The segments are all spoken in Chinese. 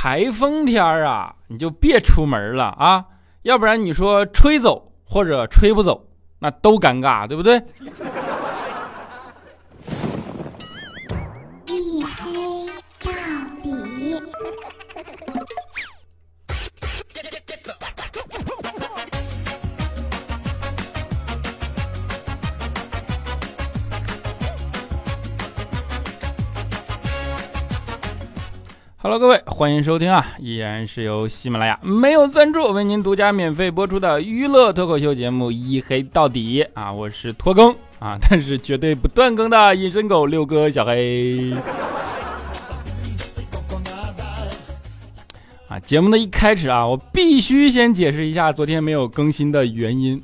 台风天啊，你就别出门了啊，要不然你说吹走或者吹不走，那都尴尬，对不对？Hello，各位，欢迎收听啊！依然是由喜马拉雅没有赞助为您独家免费播出的娱乐脱口秀节目《一黑到底》啊！我是拖更啊，但是绝对不断更的隐身狗六哥小黑。啊，节目的一开始啊，我必须先解释一下昨天没有更新的原因。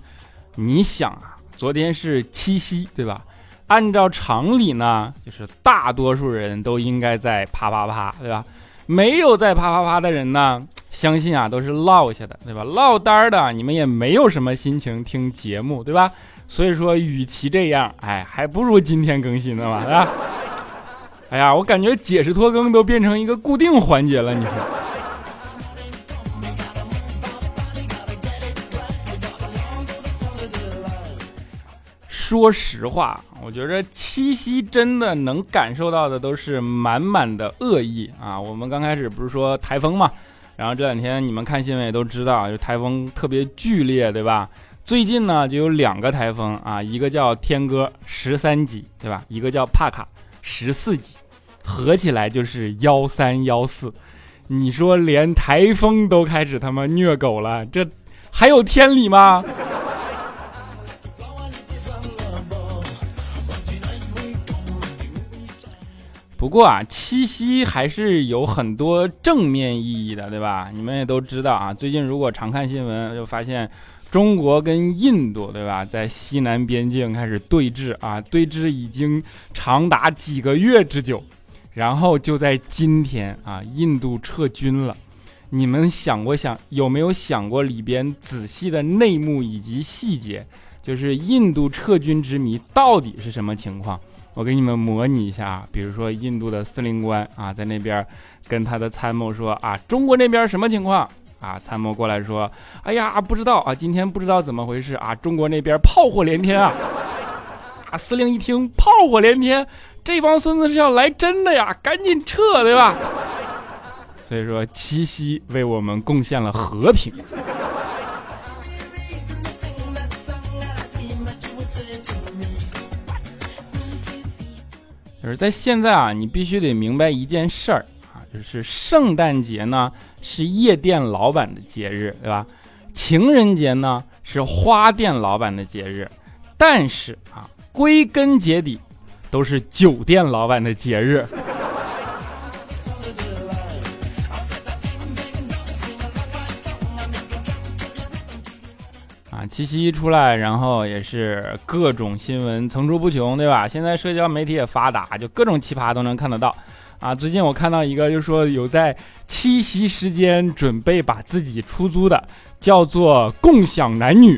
你想啊，昨天是七夕，对吧？按照常理呢，就是大多数人都应该在啪啪啪，对吧？没有在啪啪啪的人呢，相信啊都是落下的，对吧？落单的你们也没有什么心情听节目，对吧？所以说，与其这样，哎，还不如今天更新的嘛，对吧？哎呀，我感觉解释拖更都变成一个固定环节了，你说？说实话。我觉着七夕真的能感受到的都是满满的恶意啊！我们刚开始不是说台风嘛，然后这两天你们看新闻也都知道，就台风特别剧烈，对吧？最近呢就有两个台风啊，一个叫天鸽十三级，对吧？一个叫帕卡十四级，合起来就是幺三幺四。你说连台风都开始他妈虐狗了，这还有天理吗？不过啊，七夕还是有很多正面意义的，对吧？你们也都知道啊。最近如果常看新闻，就发现中国跟印度，对吧，在西南边境开始对峙啊，对峙已经长达几个月之久。然后就在今天啊，印度撤军了。你们想过想有没有想过里边仔细的内幕以及细节？就是印度撤军之谜到底是什么情况？我给你们模拟一下啊，比如说印度的司令官啊，在那边跟他的参谋说啊，中国那边什么情况啊？参谋过来说，哎呀，不知道啊，今天不知道怎么回事啊，中国那边炮火连天啊！啊，司令一听炮火连天，这帮孙子是要来真的呀，赶紧撤，对吧？所以说，七夕为我们贡献了和平。就是在现在啊，你必须得明白一件事儿啊，就是圣诞节呢是夜店老板的节日，对吧？情人节呢是花店老板的节日，但是啊，归根结底都是酒店老板的节日。七夕一出来，然后也是各种新闻层出不穷，对吧？现在社交媒体也发达，就各种奇葩都能看得到。啊，最近我看到一个，就说有在七夕时间准备把自己出租的，叫做共享男女，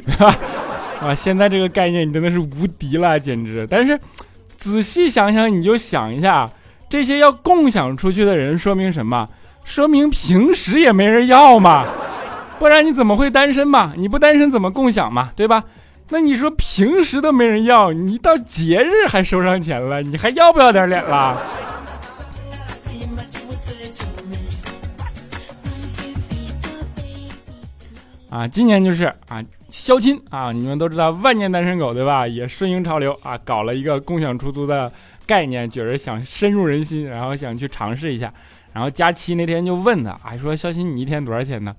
啊，现在这个概念你真的是无敌了，简直！但是仔细想想，你就想一下，这些要共享出去的人，说明什么？说明平时也没人要嘛。不然你怎么会单身嘛？你不单身怎么共享嘛？对吧？那你说平时都没人要，你到节日还收上钱了，你还要不要点脸了？啊，今年就是啊，肖亲啊，你们都知道万年单身狗对吧？也顺应潮流啊，搞了一个共享出租的概念，觉着想深入人心，然后想去尝试一下。然后佳期那天就问他，还说肖鑫你一天多少钱呢？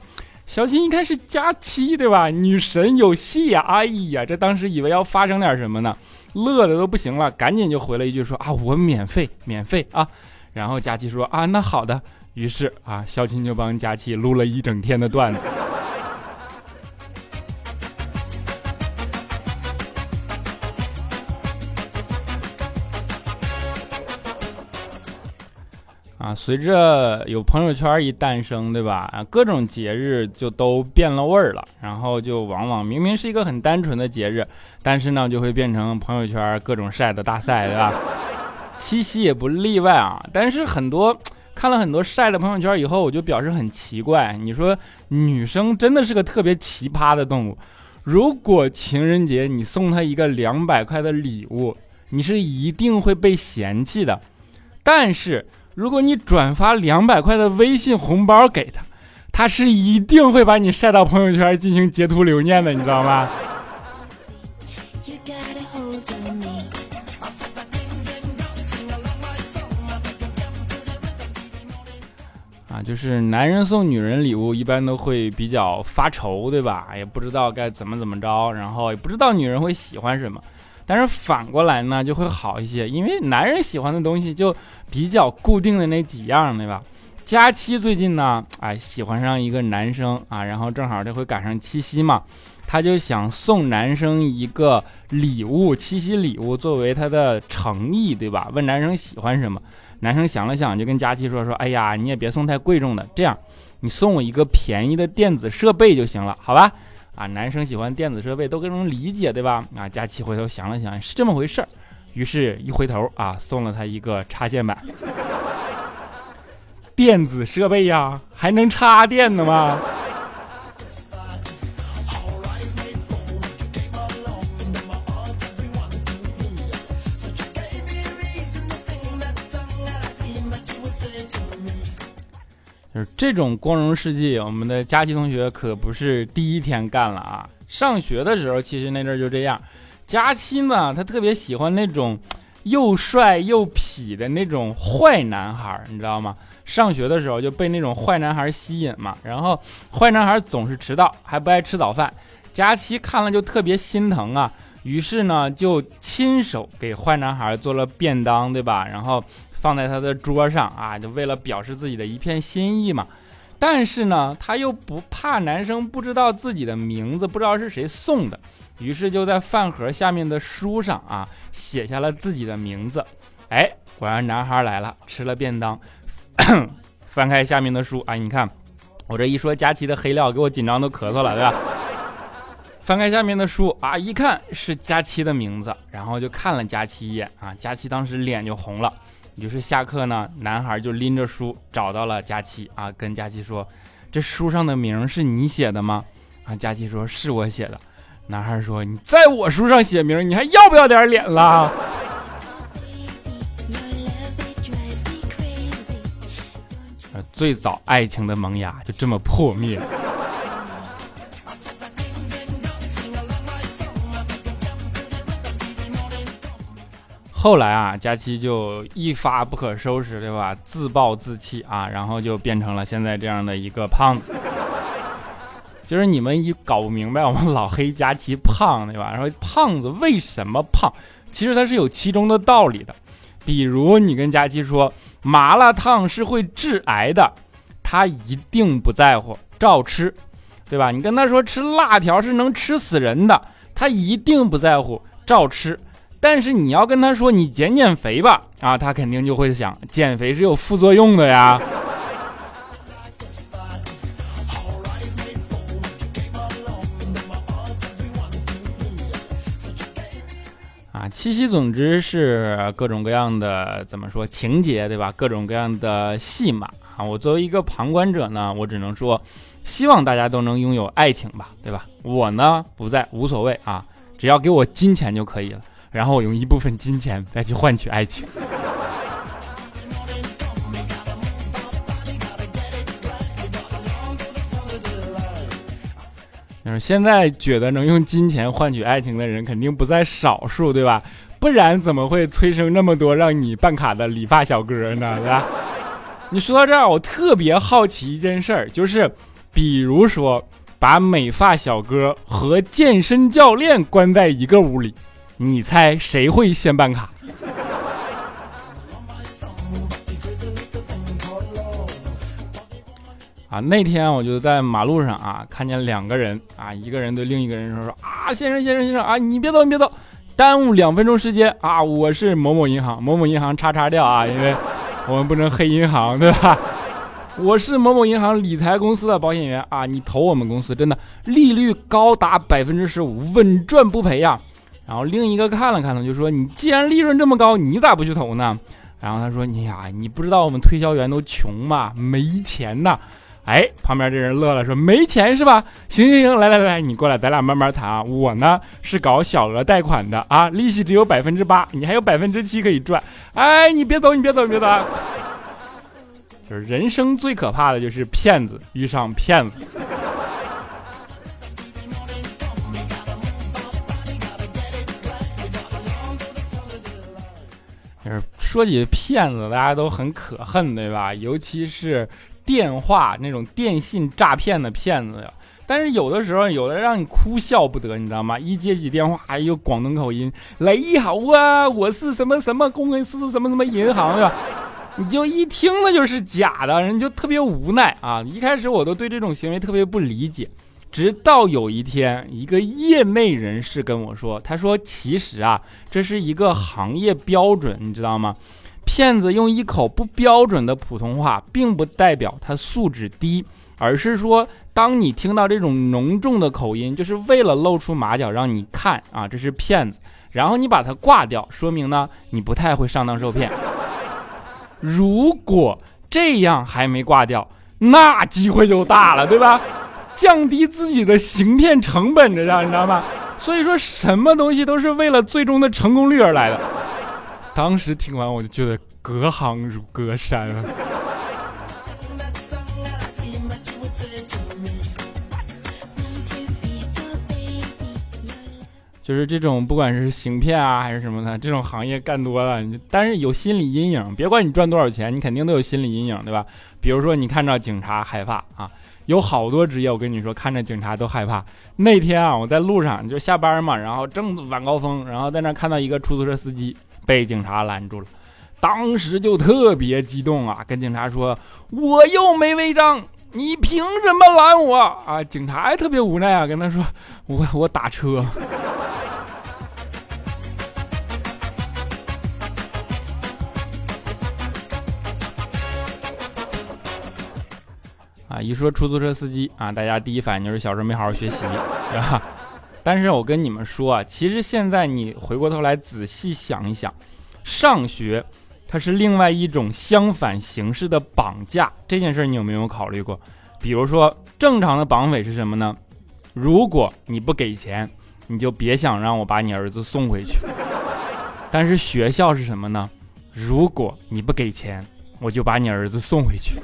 小新一看是佳期对吧？女神有戏呀！哎呀，这当时以为要发生点什么呢，乐的都不行了，赶紧就回了一句说啊，我免费，免费啊！然后佳期说啊，那好的。于是啊，小青就帮佳期录了一整天的段子。啊，随着有朋友圈一诞生，对吧？啊，各种节日就都变了味儿了，然后就往往明明是一个很单纯的节日，但是呢，就会变成朋友圈各种晒的大赛，对吧？七夕也不例外啊。但是很多看了很多晒的朋友圈以后，我就表示很奇怪。你说女生真的是个特别奇葩的动物。如果情人节你送她一个两百块的礼物，你是一定会被嫌弃的。但是如果你转发两百块的微信红包给他，他是一定会把你晒到朋友圈进行截图留念的，你知道吗？啊就是男人送女人礼物，一般都会比较发愁，对吧？也不知道该怎么怎么着，然后也不知道女人会喜欢什么。但是反过来呢，就会好一些，因为男人喜欢的东西就比较固定的那几样，对吧？佳期最近呢，哎，喜欢上一个男生啊，然后正好这回赶上七夕嘛，他就想送男生一个礼物，七夕礼物作为他的诚意，对吧？问男生喜欢什么。男生想了想，就跟佳期说：“说，哎呀，你也别送太贵重的，这样，你送我一个便宜的电子设备就行了，好吧？啊，男生喜欢电子设备都更能理解，对吧？啊，佳琪回头想了想，是这么回事儿，于是一回头啊，送了他一个插线板。电子设备呀，还能插电的吗？”这种光荣事迹，我们的佳琪同学可不是第一天干了啊！上学的时候，其实那阵就这样。佳琪呢，他特别喜欢那种又帅又痞的那种坏男孩，你知道吗？上学的时候就被那种坏男孩吸引嘛。然后坏男孩总是迟到，还不爱吃早饭，佳琪看了就特别心疼啊。于是呢，就亲手给坏男孩做了便当，对吧？然后。放在他的桌上啊，就为了表示自己的一片心意嘛。但是呢，他又不怕男生不知道自己的名字，不知道是谁送的，于是就在饭盒下面的书上啊写下了自己的名字。哎，果然男孩来了，吃了便当，翻开下面的书，啊，你看我这一说佳琪的黑料，给我紧张都咳嗽了，对吧？翻开下面的书啊，一看是佳琪的名字，然后就看了佳琪一眼啊，佳琪当时脸就红了。于是下课呢，男孩就拎着书找到了佳琪啊，跟佳琪说：“这书上的名是你写的吗？”啊，佳琪说：“是我写的。”男孩说：“你在我书上写名，你还要不要点脸了？”最早爱情的萌芽就这么破灭。后来啊，佳期就一发不可收拾，对吧？自暴自弃啊，然后就变成了现在这样的一个胖子。就是你们一搞不明白，我们老黑佳期胖，对吧？然后胖子为什么胖？其实它是有其中的道理的。比如你跟佳期说麻辣烫是会致癌的，他一定不在乎，照吃，对吧？你跟他说吃辣条是能吃死人的，他一定不在乎，照吃。但是你要跟他说你减减肥吧，啊，他肯定就会想减肥是有副作用的呀。啊，七夕总之是各种各样的怎么说情节对吧？各种各样的戏码啊。我作为一个旁观者呢，我只能说，希望大家都能拥有爱情吧，对吧？我呢不在，无所谓啊，只要给我金钱就可以了。然后我用一部分金钱再去换取爱情。就是现在觉得能用金钱换取爱情的人肯定不在少数，对吧？不然怎么会催生那么多让你办卡的理发小哥呢？对吧？你说到这儿，我特别好奇一件事儿，就是比如说把美发小哥和健身教练关在一个屋里。你猜谁会先办卡？啊，那天我就在马路上啊，看见两个人啊，一个人对另一个人说说啊，先生先生先生啊，你别走你别走，耽误两分钟时间啊，我是某某银行某某银行叉叉掉啊，因为我们不能黑银行对吧？我是某某银行理财公司的保险员啊，你投我们公司真的利率高达百分之十五，稳赚不赔呀。然后另一个看了看呢，就说：“你既然利润这么高，你咋不去投呢？”然后他说：“你呀，你不知道我们推销员都穷吗？没钱呐。”哎，旁边这人乐了，说：“没钱是吧？行行行，来来来，你过来，咱俩慢慢谈啊。我呢是搞小额贷款的啊，利息只有百分之八，你还有百分之七可以赚。哎，你别走，你别走，别走。就是人生最可怕的就是骗子遇上骗子。说起骗子，大家都很可恨，对吧？尤其是。”电话那种电信诈骗的骗子呀，但是有的时候有的让你哭笑不得，你知道吗？一接起电话，哎呦广东口音，雷好啊，我是什么什么公司什么什么银行对吧？你就一听那就是假的，人就特别无奈啊。一开始我都对这种行为特别不理解，直到有一天，一个业内人士跟我说，他说其实啊，这是一个行业标准，你知道吗？骗子用一口不标准的普通话，并不代表他素质低，而是说，当你听到这种浓重的口音，就是为了露出马脚让你看啊，这是骗子。然后你把它挂掉，说明呢，你不太会上当受骗。如果这样还没挂掉，那机会就大了，对吧？降低自己的行骗成本，这样你知道吗？所以说，什么东西都是为了最终的成功率而来的。当时听完我就觉得隔行如隔山啊，就是这种不管是行骗啊还是什么的，这种行业干多了，但是有心理阴影。别管你赚多少钱，你肯定都有心理阴影，对吧？比如说你看到警察害怕啊，有好多职业我跟你说，看着警察都害怕。那天啊，我在路上就下班嘛，然后正晚高峰，然后在那看到一个出租车司机。被警察拦住了，当时就特别激动啊，跟警察说：“我又没违章，你凭什么拦我啊？”警察也特别无奈啊，跟他说：“我我打车。”一说出租车司机啊，大家第一反应就是小时候没好好学习，对吧？但是我跟你们说啊，其实现在你回过头来仔细想一想，上学它是另外一种相反形式的绑架，这件事你有没有考虑过？比如说正常的绑匪是什么呢？如果你不给钱，你就别想让我把你儿子送回去。但是学校是什么呢？如果你不给钱，我就把你儿子送回去。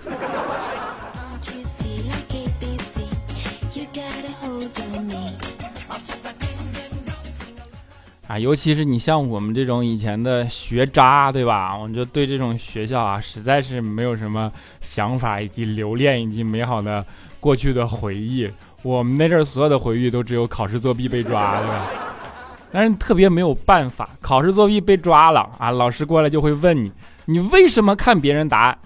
啊，尤其是你像我们这种以前的学渣，对吧？我们就对这种学校啊，实在是没有什么想法，以及留恋，以及美好的过去的回忆。我们那阵儿所有的回忆都只有考试作弊被抓，对吧？但是特别没有办法，考试作弊被抓了啊，老师过来就会问你，你为什么看别人答案？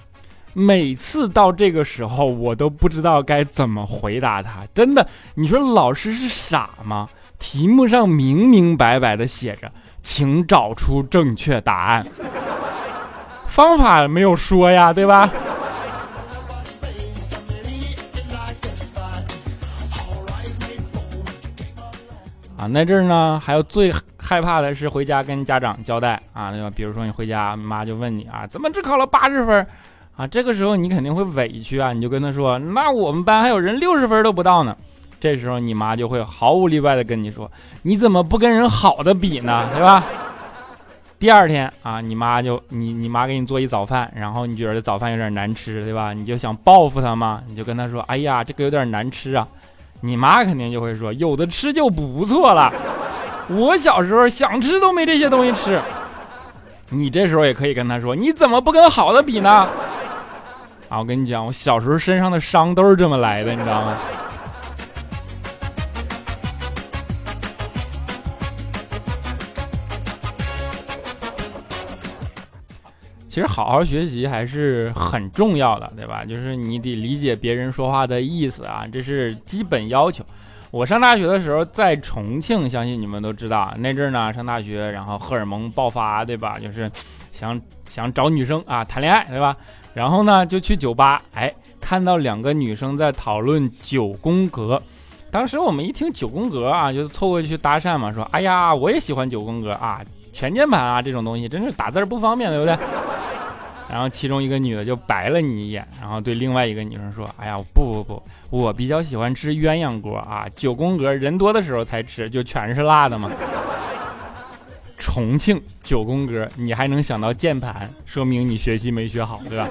每次到这个时候，我都不知道该怎么回答他。真的，你说老师是傻吗？题目上明明白白的写着，请找出正确答案。方法没有说呀，对吧？啊，那阵儿呢，还有最害怕的是回家跟家长交代啊，对吧？比如说你回家，妈就问你啊，怎么只考了八十分？啊，这个时候你肯定会委屈啊，你就跟他说，那我们班还有人六十分都不到呢。这时候你妈就会毫无例外的跟你说：“你怎么不跟人好的比呢？对吧？”第二天啊，你妈就你你妈给你做一早饭，然后你觉得早饭有点难吃，对吧？你就想报复她嘛，你就跟她说：“哎呀，这个有点难吃啊。”你妈肯定就会说：“有的吃就不错了。我小时候想吃都没这些东西吃。”你这时候也可以跟她说：“你怎么不跟好的比呢？”啊，我跟你讲，我小时候身上的伤都是这么来的，你知道吗？其实好好学习还是很重要的，对吧？就是你得理解别人说话的意思啊，这是基本要求。我上大学的时候在重庆，相信你们都知道，那阵儿呢上大学，然后荷尔蒙爆发，对吧？就是想想找女生啊谈恋爱，对吧？然后呢就去酒吧，哎，看到两个女生在讨论九宫格。当时我们一听九宫格啊，就凑过去搭讪嘛，说：“哎呀，我也喜欢九宫格啊，全键盘啊这种东西，真是打字不方便，对不对？”然后其中一个女的就白了你一眼，然后对另外一个女生说：“哎呀，不不不，我比较喜欢吃鸳鸯锅啊，九宫格人多的时候才吃，就全是辣的嘛。”重庆九宫格，你还能想到键盘，说明你学习没学好，对吧？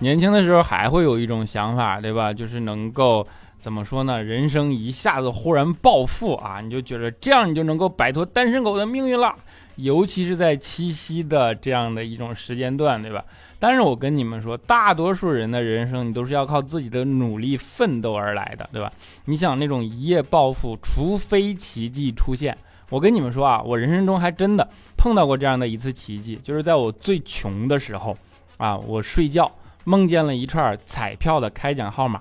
年轻的时候还会有一种想法，对吧？就是能够怎么说呢？人生一下子忽然暴富啊，你就觉得这样你就能够摆脱单身狗的命运了。尤其是在七夕的这样的一种时间段，对吧？但是我跟你们说，大多数人的人生你都是要靠自己的努力奋斗而来的，对吧？你想那种一夜暴富，除非奇迹出现。我跟你们说啊，我人生中还真的碰到过这样的一次奇迹，就是在我最穷的时候啊，我睡觉。梦见了一串彩票的开奖号码，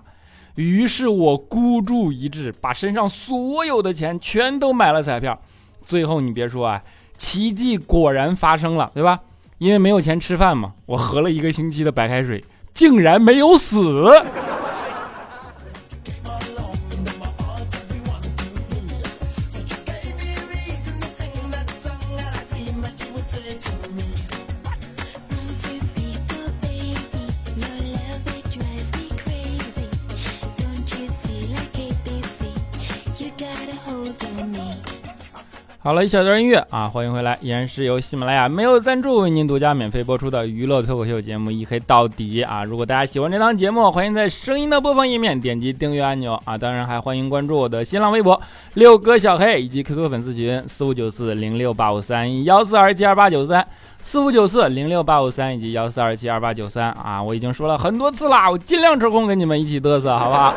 于是我孤注一掷，把身上所有的钱全都买了彩票。最后你别说啊，奇迹果然发生了，对吧？因为没有钱吃饭嘛，我喝了一个星期的白开水，竟然没有死。好了一小段音乐啊，欢迎回来，依然是由喜马拉雅没有赞助为您独家免费播出的娱乐脱口秀节目《一黑到底》啊！如果大家喜欢这档节目，欢迎在声音的播放页面点击订阅按钮啊！当然还欢迎关注我的新浪微博六哥小黑以及 QQ 粉丝群四五九四零六八五三幺四二七二八九三四五九四零六八五三以及幺四二七二八九三啊！我已经说了很多次啦，我尽量抽空跟你们一起嘚瑟，好不好？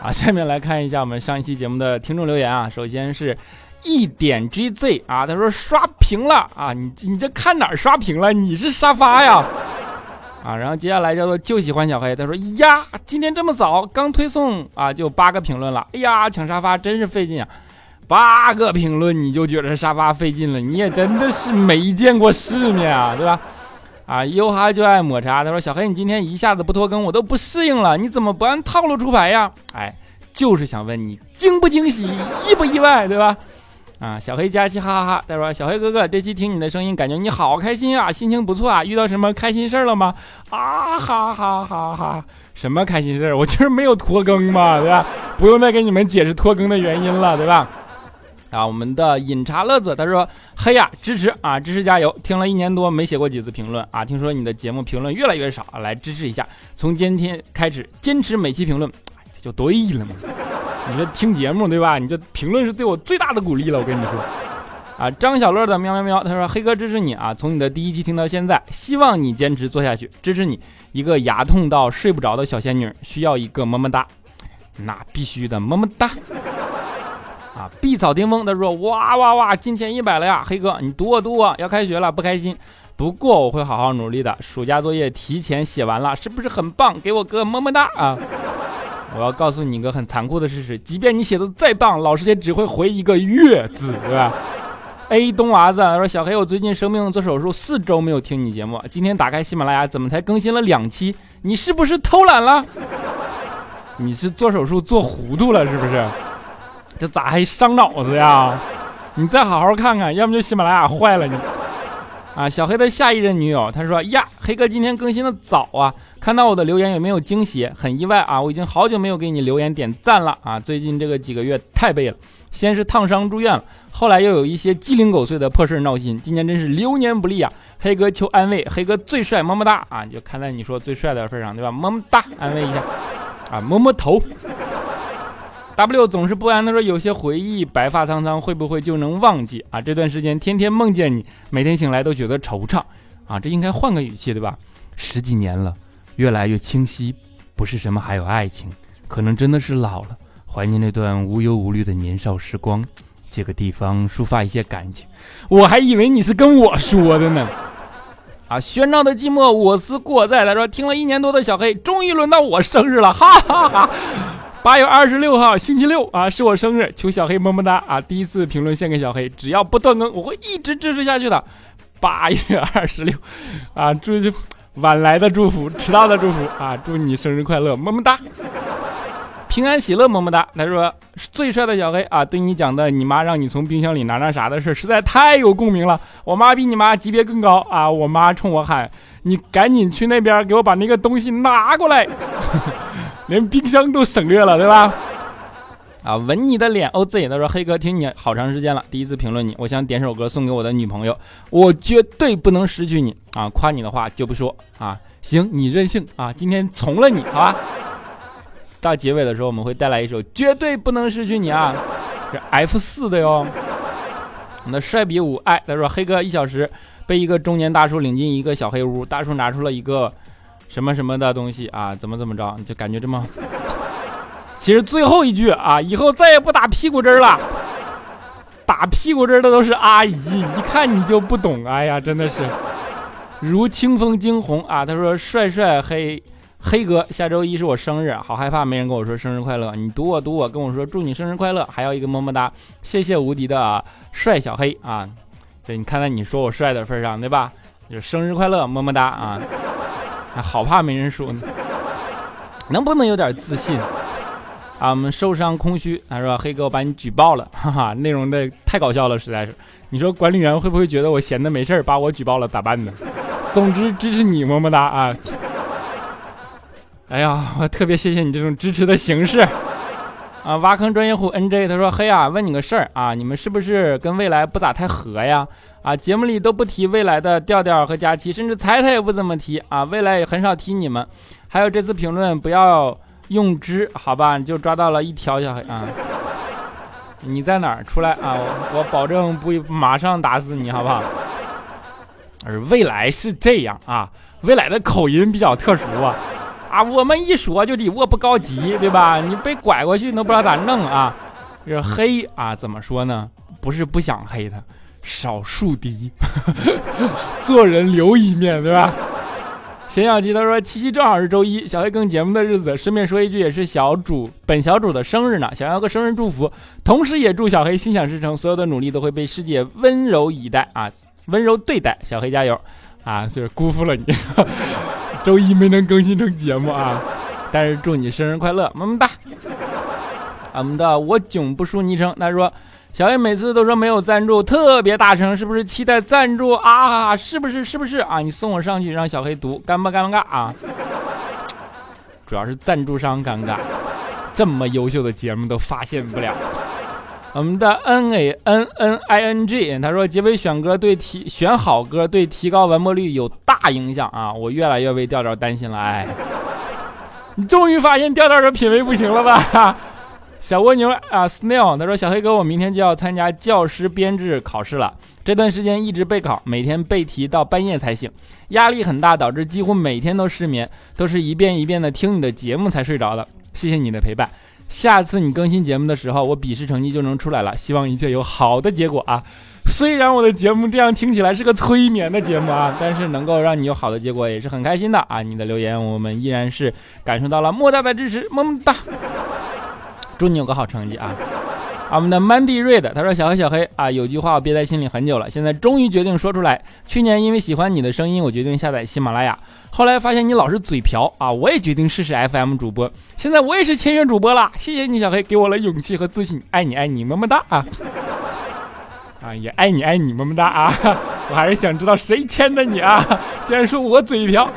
啊，下面来看一下我们上一期节目的听众留言啊，首先是。一点 GZ 啊，他说刷屏了啊，你你这看哪儿刷屏了？你是沙发呀？啊，然后接下来叫做就喜欢小黑，他说呀，今天这么早刚推送啊，就八个评论了，哎呀，抢沙发真是费劲啊，八个评论你就觉得沙发费劲了，你也真的是没见过世面啊，对吧？啊，优哈就爱抹茶，他说小黑你今天一下子不拖更，我都不适应了，你怎么不按套路出牌呀？哎，就是想问你惊不惊喜，意不意外，对吧？啊，小黑佳期哈哈哈！他说：“小黑哥哥，这期听你的声音，感觉你好开心啊，心情不错啊，遇到什么开心事儿了吗？”啊哈哈哈哈！什么开心事儿？我就是没有拖更嘛，对吧？不用再给你们解释拖更的原因了，对吧？啊，我们的饮茶乐子他说：“嘿呀，支持啊，支持加油！听了一年多，没写过几次评论啊，听说你的节目评论越来越少，来支持一下，从今天开始坚持每期评论，这就对了嘛。”你这听节目对吧？你这评论是对我最大的鼓励了。我跟你说，啊，张小乐的喵喵喵，他说黑哥支持你啊，从你的第一期听到现在，希望你坚持做下去，支持你。一个牙痛到睡不着的小仙女，需要一个么么哒，那必须的么么哒。啊，碧草听风，他说哇哇哇，金钱一百了呀，黑哥你读我读我，要开学了不开心，不过我会好好努力的，暑假作业提前写完了，是不是很棒？给我个么么哒啊！我要告诉你一个很残酷的事实，即便你写的再棒，老师也只会回一个“月”字，对吧？A 东娃子说：“小黑，我最近生病做手术，四周没有听你节目，今天打开喜马拉雅，怎么才更新了两期？你是不是偷懒了？你是做手术做糊涂了是不是？这咋还伤脑子呀？你再好好看看，要么就喜马拉雅坏了你。”啊，小黑的下一任女友，他说呀，黑哥今天更新的早啊，看到我的留言有没有惊喜？很意外啊，我已经好久没有给你留言点赞了啊，最近这个几个月太背了，先是烫伤住院了，后来又有一些鸡零狗碎的破事闹心，今年真是流年不利啊，黑哥求安慰，黑哥最帅，么么哒啊，就看在你说最帅的份上，对吧？么么哒，安慰一下，啊，摸摸头。W 总是不安，的说有些回忆白发苍苍，会不会就能忘记啊？这段时间天天梦见你，每天醒来都觉得惆怅啊！这应该换个语气对吧？十几年了，越来越清晰，不是什么还有爱情，可能真的是老了，怀念那段无忧无虑的年少时光，借个地方抒发一些感情。我还以为你是跟我说的呢。啊，喧闹的寂寞，我思过在。他说听了一年多的小黑，终于轮到我生日了，哈哈哈。八月二十六号星期六啊，是我生日，求小黑么么哒啊！第一次评论献给小黑，只要不断更，我会一直支持下去的。八月二十六，啊，祝晚来的祝福，迟到的祝福啊！祝你生日快乐，么么哒。平安喜乐，么么哒。他说最帅的小黑啊，对你讲的你妈让你从冰箱里拿那啥的事，实在太有共鸣了。我妈比你妈级别更高啊！我妈冲我喊：“你赶紧去那边给我把那个东西拿过来。” 连冰箱都省略了，对吧？啊，吻你的脸，OZ。他说黑哥听你好长时间了，第一次评论你，我想点首歌送给我的女朋友，我绝对不能失去你啊！夸你的话就不说啊，行，你任性啊，今天从了你，好吧？到结尾的时候，我们会带来一首《绝对不能失去你》啊，是 F 四的哟。我们的帅比五爱他说：“黑哥一小时被一个中年大叔领进一个小黑屋，大叔拿出了一个什么什么的东西啊，怎么怎么着，就感觉这么……其实最后一句啊，以后再也不打屁股针了，打屁股针的都是阿姨，一看你就不懂。哎呀，真的是如清风惊鸿啊。”他说：“帅帅黑。”黑哥，下周一是我生日，好害怕没人跟我说生日快乐。你读我读我，跟我说祝你生日快乐，还要一个么么哒，谢谢无敌的帅小黑啊！对，你看在你说我帅的份上，对吧？就生日快乐，么么哒啊！好怕没人说呢，能不能有点自信啊？我们受伤空虚，他说黑哥我把你举报了，哈哈，内容的太搞笑了，实在是。你说管理员会不会觉得我闲的没事把我举报了咋办呢？总之支持你，么么哒啊！哎呀，我特别谢谢你这种支持的形式啊！挖坑专业户 NJ 他说：“嘿呀，问你个事儿啊，你们是不是跟未来不咋太合呀？啊，节目里都不提未来的调调和佳期，甚至彩彩也不怎么提啊，未来也很少提你们。还有这次评论不要用之，好吧？你就抓到了一条小黑啊！你在哪儿？出来啊！我我保证不马上打死你，好不好？而未来是这样啊，未来的口音比较特殊啊。”啊，我们一说就得我不高级，对吧？你被拐过去都不知道咋弄啊！这黑啊，怎么说呢？不是不想黑他，少树敌，做人留一面，对吧？咸小鸡他说七夕正好是周一，小黑更节目的日子，顺便说一句，也是小主本小主的生日呢，想要个生日祝福，同时也祝小黑心想事成，所有的努力都会被世界温柔以待啊，温柔对待，小黑加油啊！就是辜负了你。周一没能更新成节目啊，但是祝你生日快乐，么么哒。我们的我囧不输昵称，他说小叶每次都说没有赞助，特别大声，是不是期待赞助啊？是不是？是不是啊？你送我上去让小黑读，尴不尴尬啊？主要是赞助商尴尬，这么优秀的节目都发现不了。我们的 N A N N I N G，他说结尾选歌对提选好歌对提高完播率有大影响啊！我越来越为调调担心了，哎，你终于发现调调的品味不行了吧？小蜗牛啊，Snail，他说小黑哥，我明天就要参加教师编制考试了，这段时间一直备考，每天背题到半夜才醒，压力很大，导致几乎每天都失眠，都是一遍一遍的听你的节目才睡着的，谢谢你的陪伴。下次你更新节目的时候，我笔试成绩就能出来了，希望一切有好的结果啊！虽然我的节目这样听起来是个催眠的节目啊，但是能够让你有好的结果也是很开心的啊！你的留言我们依然是感受到了莫大的支持，么么哒！祝你有个好成绩啊！我们的 Mandy Red 他说：“小黑小黑啊，有句话我憋在心里很久了，现在终于决定说出来。去年因为喜欢你的声音，我决定下载喜马拉雅。后来发现你老是嘴瓢啊，我也决定试试 FM 主播。现在我也是签约主播了，谢谢你小黑给我了勇气和自信，爱你爱你么么哒啊！啊，也爱你爱你么么哒啊！我还是想知道谁签的你啊？竟然说我嘴瓢。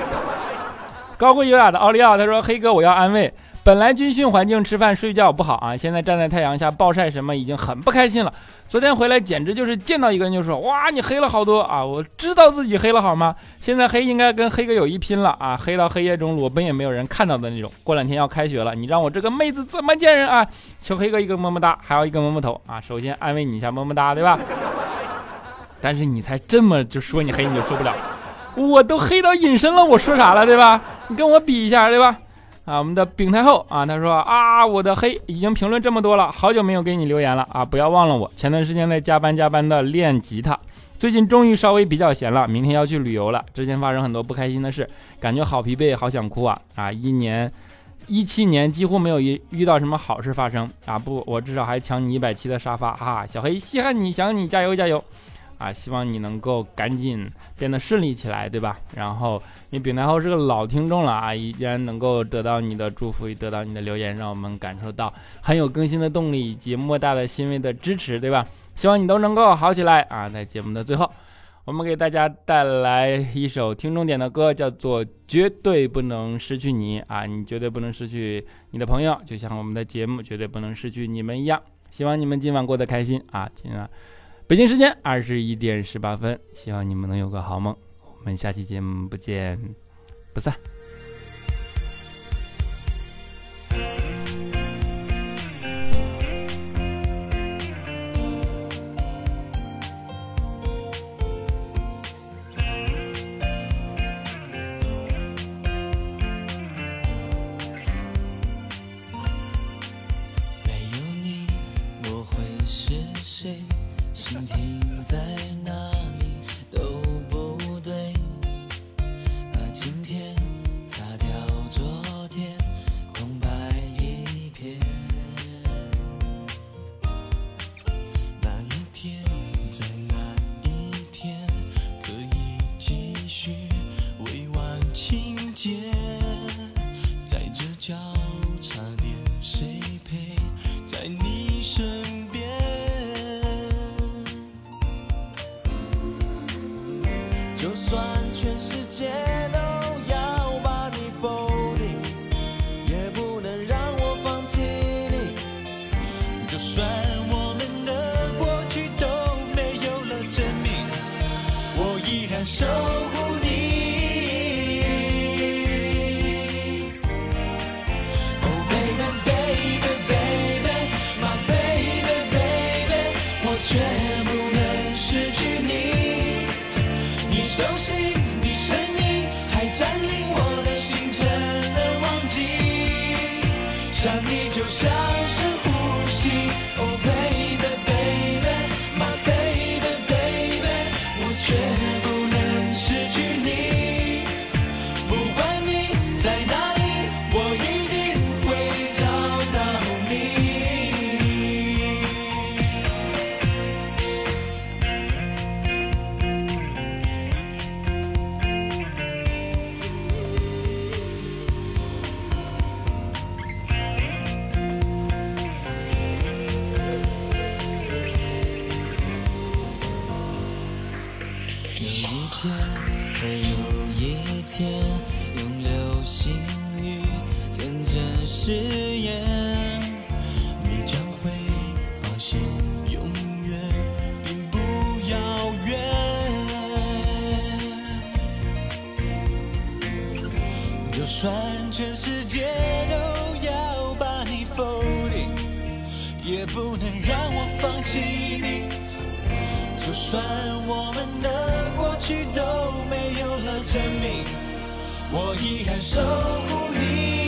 高贵优雅的奥利奥他说：黑哥我要安慰。”本来军训环境吃饭睡觉不好啊，现在站在太阳下暴晒什么已经很不开心了。昨天回来简直就是见到一个人就说哇你黑了好多啊！我知道自己黑了好吗？现在黑应该跟黑哥有一拼了啊！黑到黑夜中裸奔也没有人看到的那种。过两天要开学了，你让我这个妹子怎么见人啊？求黑哥一个么么哒，还要一个么么头啊！首先安慰你一下么么哒，对吧？但是你才这么就说你黑你就受不了，我都黑到隐身了，我说啥了对吧？你跟我比一下对吧？啊，我们的丙太后啊，他说啊，我的黑已经评论这么多了，好久没有给你留言了啊，不要忘了我。前段时间在加班加班的练吉他，最近终于稍微比较闲了，明天要去旅游了。之前发生很多不开心的事，感觉好疲惫，好想哭啊啊！一年一七年几乎没有遇遇到什么好事发生啊，不，我至少还抢你一百七的沙发哈。小黑稀罕你，想你，加油加油。啊，希望你能够赶紧变得顺利起来，对吧？然后，因为丙台后是个老听众了啊，依然能够得到你的祝福，得到你的留言，让我们感受到很有更新的动力以及莫大的欣慰的支持，对吧？希望你都能够好起来啊！在节目的最后，我们给大家带来一首听众点的歌，叫做《绝对不能失去你》啊！你绝对不能失去你的朋友，就像我们的节目绝对不能失去你们一样。希望你们今晚过得开心啊！今晚北京时间二十一点十八分，希望你们能有个好梦。我们下期节目不见不散。想你就像就算全世界都要把你否定，也不能让我放弃你，就算我们的过去都没有了证明，我依然守护你。